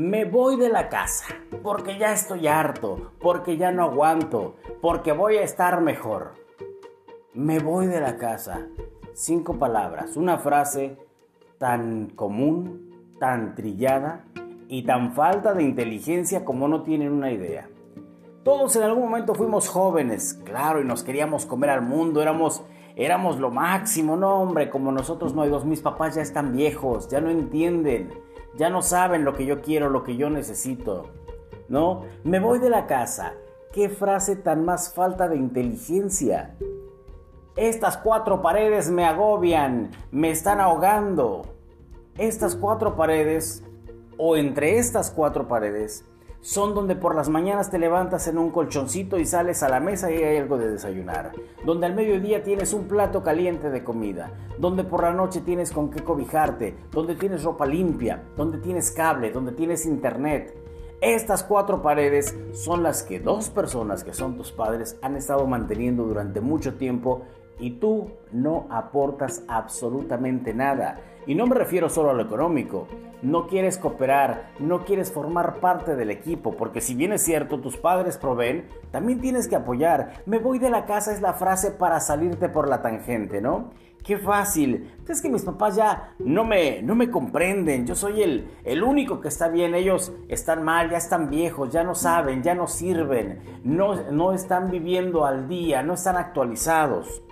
Me voy de la casa porque ya estoy harto, porque ya no aguanto, porque voy a estar mejor. Me voy de la casa. Cinco palabras, una frase tan común, tan trillada y tan falta de inteligencia como no tienen una idea. Todos en algún momento fuimos jóvenes, claro, y nos queríamos comer al mundo, éramos éramos lo máximo, no hombre, como nosotros no hay dos, mis papás ya están viejos, ya no entienden, ya no saben lo que yo quiero, lo que yo necesito. ¿No? Me voy de la casa. ¿Qué frase tan más falta de inteligencia? Estas cuatro paredes me agobian, me están ahogando. Estas cuatro paredes, o entre estas cuatro paredes, son donde por las mañanas te levantas en un colchoncito y sales a la mesa y hay algo de desayunar, donde al mediodía tienes un plato caliente de comida, donde por la noche tienes con qué cobijarte, donde tienes ropa limpia, donde tienes cable, donde tienes internet. Estas cuatro paredes son las que dos personas que son tus padres han estado manteniendo durante mucho tiempo y tú no aportas absolutamente nada. Y no me refiero solo a lo económico. No quieres cooperar, no quieres formar parte del equipo, porque si bien es cierto, tus padres proveen, también tienes que apoyar. Me voy de la casa es la frase para salirte por la tangente, ¿no? Qué fácil. Es que mis papás ya no me, no me comprenden. Yo soy el, el único que está bien. Ellos están mal, ya están viejos, ya no saben, ya no sirven. No, no están viviendo al día, no están actualizados.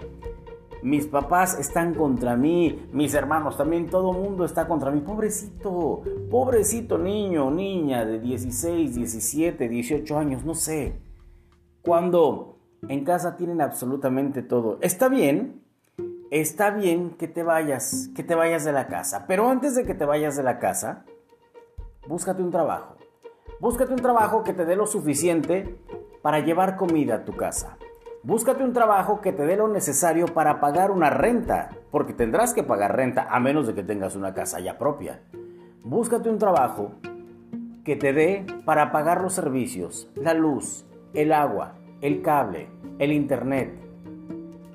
Mis papás están contra mí, mis hermanos también, todo el mundo está contra mí. Pobrecito, pobrecito niño, niña de 16, 17, 18 años, no sé. Cuando en casa tienen absolutamente todo. Está bien, está bien que te vayas, que te vayas de la casa. Pero antes de que te vayas de la casa, búscate un trabajo. Búscate un trabajo que te dé lo suficiente para llevar comida a tu casa. Búscate un trabajo que te dé lo necesario para pagar una renta, porque tendrás que pagar renta a menos de que tengas una casa ya propia. Búscate un trabajo que te dé para pagar los servicios, la luz, el agua, el cable, el internet.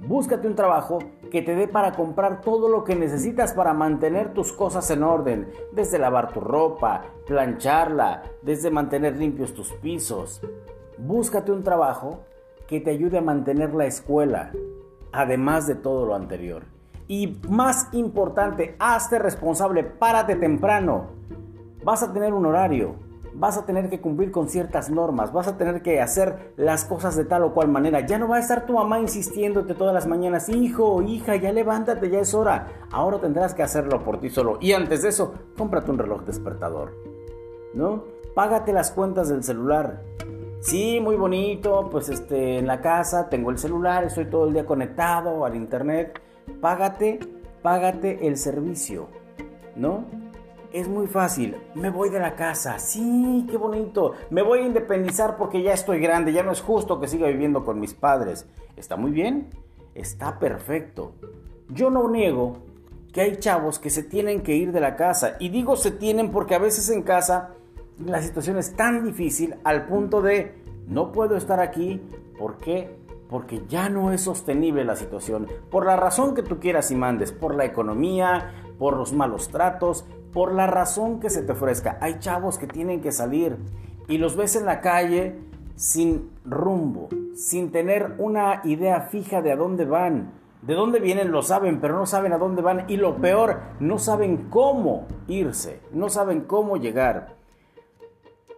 Búscate un trabajo que te dé para comprar todo lo que necesitas para mantener tus cosas en orden, desde lavar tu ropa, plancharla, desde mantener limpios tus pisos. Búscate un trabajo que te ayude a mantener la escuela, además de todo lo anterior. Y más importante, hazte responsable, párate temprano. Vas a tener un horario, vas a tener que cumplir con ciertas normas, vas a tener que hacer las cosas de tal o cual manera. Ya no va a estar tu mamá insistiéndote todas las mañanas, hijo, hija, ya levántate, ya es hora. Ahora tendrás que hacerlo por ti solo. Y antes de eso, cómprate un reloj despertador. ¿No? Págate las cuentas del celular. Sí, muy bonito, pues este, en la casa tengo el celular, estoy todo el día conectado al internet. Págate, págate el servicio, ¿no? Es muy fácil, me voy de la casa, sí, qué bonito, me voy a independizar porque ya estoy grande, ya no es justo que siga viviendo con mis padres. Está muy bien, está perfecto. Yo no niego que hay chavos que se tienen que ir de la casa, y digo se tienen porque a veces en casa la situación es tan difícil al punto de no puedo estar aquí. ¿Por qué? Porque ya no es sostenible la situación. Por la razón que tú quieras y mandes. Por la economía, por los malos tratos, por la razón que se te ofrezca. Hay chavos que tienen que salir y los ves en la calle sin rumbo, sin tener una idea fija de a dónde van. De dónde vienen lo saben, pero no saben a dónde van. Y lo peor, no saben cómo irse, no saben cómo llegar.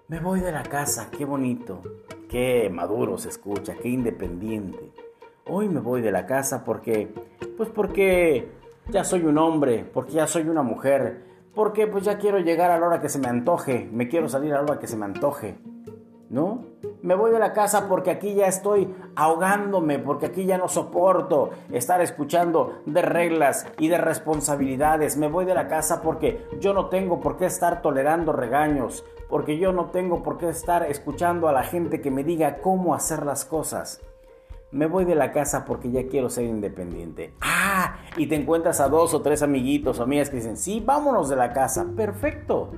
Me voy de la casa, qué bonito, qué maduro se escucha, qué independiente. Hoy me voy de la casa porque, pues porque ya soy un hombre, porque ya soy una mujer, porque pues ya quiero llegar a la hora que se me antoje, me quiero salir a la hora que se me antoje, ¿no? Me voy de la casa porque aquí ya estoy ahogándome, porque aquí ya no soporto estar escuchando de reglas y de responsabilidades. Me voy de la casa porque yo no tengo por qué estar tolerando regaños, porque yo no tengo por qué estar escuchando a la gente que me diga cómo hacer las cosas. Me voy de la casa porque ya quiero ser independiente. Ah, y te encuentras a dos o tres amiguitos o amigas que dicen, sí, vámonos de la casa. Perfecto,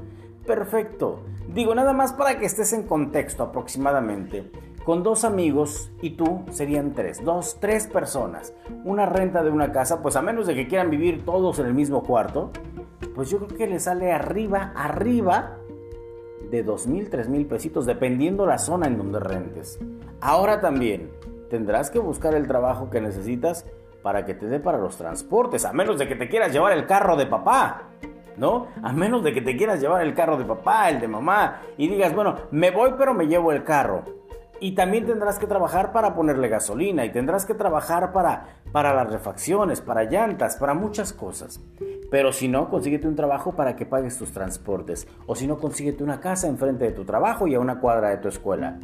perfecto. Digo, nada más para que estés en contexto aproximadamente. Con dos amigos y tú serían tres, dos, tres personas. Una renta de una casa, pues a menos de que quieran vivir todos en el mismo cuarto, pues yo creo que le sale arriba, arriba de dos mil, tres mil pesitos, dependiendo la zona en donde rentes. Ahora también tendrás que buscar el trabajo que necesitas para que te dé para los transportes, a menos de que te quieras llevar el carro de papá. ¿No? A menos de que te quieras llevar el carro de papá, el de mamá, y digas, bueno, me voy pero me llevo el carro. Y también tendrás que trabajar para ponerle gasolina y tendrás que trabajar para, para las refacciones, para llantas, para muchas cosas. Pero si no, consíguete un trabajo para que pagues tus transportes. O si no, consíguete una casa enfrente de tu trabajo y a una cuadra de tu escuela.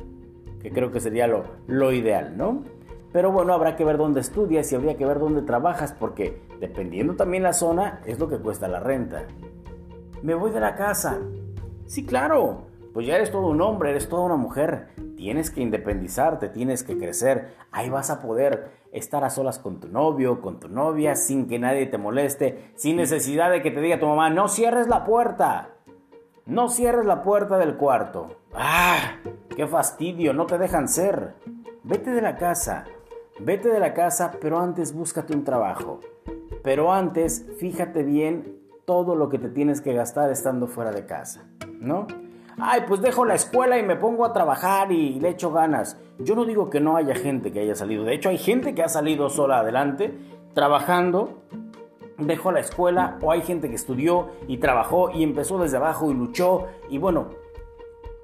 Que creo que sería lo, lo ideal, ¿no? Pero bueno, habrá que ver dónde estudias y habría que ver dónde trabajas porque dependiendo también la zona es lo que cuesta la renta. Me voy de la casa. Sí, claro. Pues ya eres todo un hombre, eres toda una mujer. Tienes que independizarte, tienes que crecer. Ahí vas a poder estar a solas con tu novio, con tu novia, sin que nadie te moleste, sin necesidad de que te diga tu mamá, no cierres la puerta. No cierres la puerta del cuarto. ¡Ah! ¡Qué fastidio! No te dejan ser. Vete de la casa. Vete de la casa, pero antes búscate un trabajo. Pero antes, fíjate bien todo lo que te tienes que gastar estando fuera de casa, ¿no? Ay, pues dejo la escuela y me pongo a trabajar y le echo ganas. Yo no digo que no haya gente que haya salido. De hecho, hay gente que ha salido sola adelante, trabajando, dejó la escuela, o hay gente que estudió y trabajó y empezó desde abajo y luchó. Y bueno,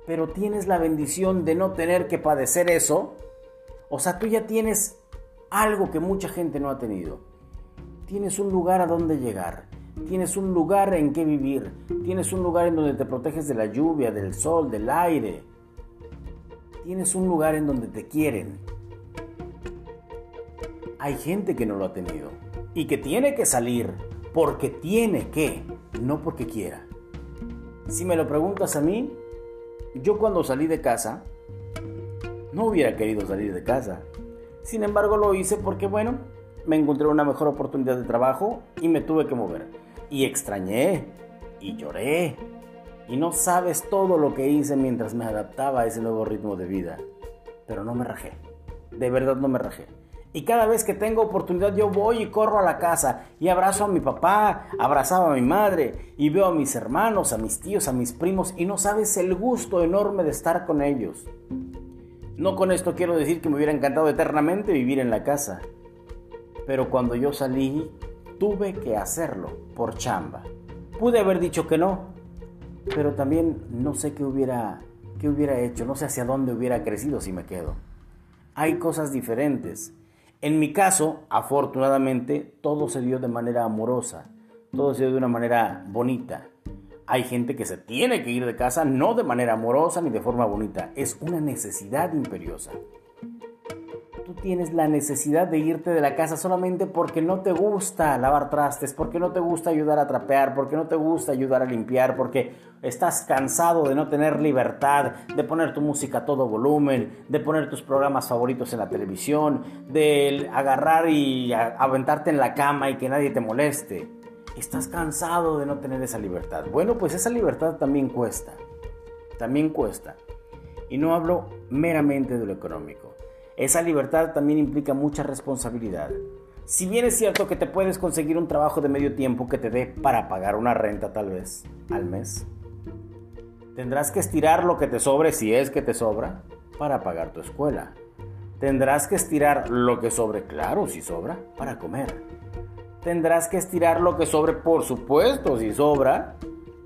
pero tienes la bendición de no tener que padecer eso. O sea, tú ya tienes algo que mucha gente no ha tenido. Tienes un lugar a donde llegar Tienes un lugar en que vivir. Tienes un lugar en donde te proteges de la lluvia, del sol, del aire. Tienes un lugar en donde te quieren. Hay gente que no lo ha tenido y que tiene que salir porque tiene que, no porque quiera. Si me lo preguntas a mí, yo cuando salí de casa, no hubiera querido salir de casa. Sin embargo, lo hice porque, bueno, me encontré una mejor oportunidad de trabajo y me tuve que mover. Y extrañé, y lloré, y no sabes todo lo que hice mientras me adaptaba a ese nuevo ritmo de vida. Pero no me rajé, de verdad no me rajé. Y cada vez que tengo oportunidad yo voy y corro a la casa y abrazo a mi papá, abrazaba a mi madre y veo a mis hermanos, a mis tíos, a mis primos y no sabes el gusto enorme de estar con ellos. No con esto quiero decir que me hubiera encantado eternamente vivir en la casa, pero cuando yo salí tuve que hacerlo por chamba. Pude haber dicho que no, pero también no sé qué hubiera, qué hubiera hecho, no sé hacia dónde hubiera crecido si me quedo. Hay cosas diferentes. En mi caso, afortunadamente, todo se dio de manera amorosa, todo se dio de una manera bonita. Hay gente que se tiene que ir de casa no de manera amorosa ni de forma bonita, es una necesidad imperiosa tienes la necesidad de irte de la casa solamente porque no te gusta lavar trastes, porque no te gusta ayudar a trapear, porque no te gusta ayudar a limpiar, porque estás cansado de no tener libertad, de poner tu música a todo volumen, de poner tus programas favoritos en la televisión, de agarrar y aventarte en la cama y que nadie te moleste. Estás cansado de no tener esa libertad. Bueno, pues esa libertad también cuesta. También cuesta. Y no hablo meramente de lo económico. Esa libertad también implica mucha responsabilidad. Si bien es cierto que te puedes conseguir un trabajo de medio tiempo que te dé para pagar una renta tal vez al mes, tendrás que estirar lo que te sobre, si es que te sobra, para pagar tu escuela. Tendrás que estirar lo que sobre, claro, si sobra, para comer. Tendrás que estirar lo que sobre, por supuesto, si sobra,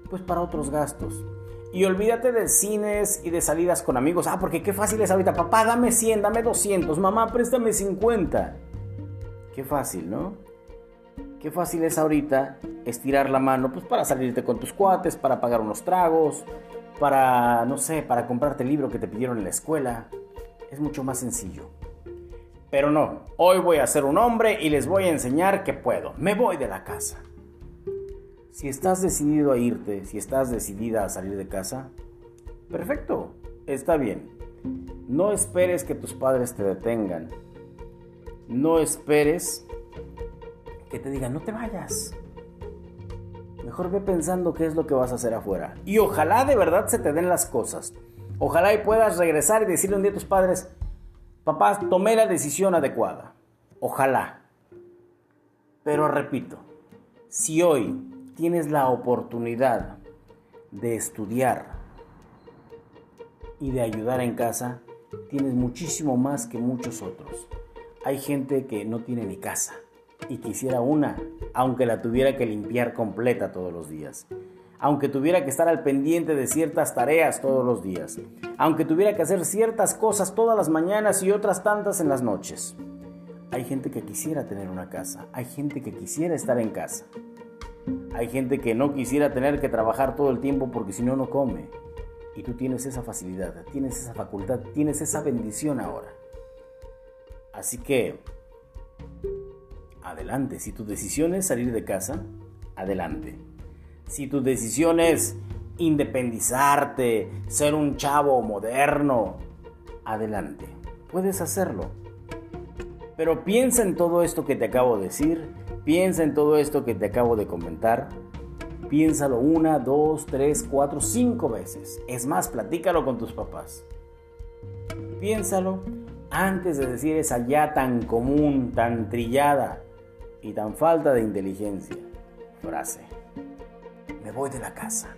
pues para otros gastos. Y olvídate de cines y de salidas con amigos. Ah, porque qué fácil es ahorita. Papá, dame 100, dame 200. Mamá, préstame 50. Qué fácil, ¿no? Qué fácil es ahorita estirar la mano, pues para salirte con tus cuates, para pagar unos tragos, para, no sé, para comprarte el libro que te pidieron en la escuela. Es mucho más sencillo. Pero no, hoy voy a ser un hombre y les voy a enseñar que puedo. Me voy de la casa. Si estás decidido a irte, si estás decidida a salir de casa, perfecto, está bien. No esperes que tus padres te detengan. No esperes que te digan, no te vayas. Mejor ve pensando qué es lo que vas a hacer afuera. Y ojalá de verdad se te den las cosas. Ojalá y puedas regresar y decirle un día a tus padres, papá, tomé la decisión adecuada. Ojalá. Pero repito, si hoy tienes la oportunidad de estudiar, y de ayudar en casa, tienes muchísimo más que muchos otros. Hay gente que no tiene ni casa y quisiera una, aunque la tuviera que limpiar completa todos los días, aunque tuviera que estar al pendiente de ciertas tareas todos los días, aunque tuviera que hacer ciertas cosas todas las mañanas y otras tantas en las noches. Hay gente que quisiera tener una casa, hay gente que quisiera estar en casa. Hay gente que no quisiera tener que trabajar todo el tiempo porque si no, no come. Y tú tienes esa facilidad, tienes esa facultad, tienes esa bendición ahora. Así que, adelante. Si tu decisión es salir de casa, adelante. Si tu decisión es independizarte, ser un chavo moderno, adelante. Puedes hacerlo. Pero piensa en todo esto que te acabo de decir, piensa en todo esto que te acabo de comentar. Piénsalo una, dos, tres, cuatro, cinco veces. Es más, platícalo con tus papás. Piénsalo antes de decir esa ya tan común, tan trillada y tan falta de inteligencia frase. Me voy de la casa.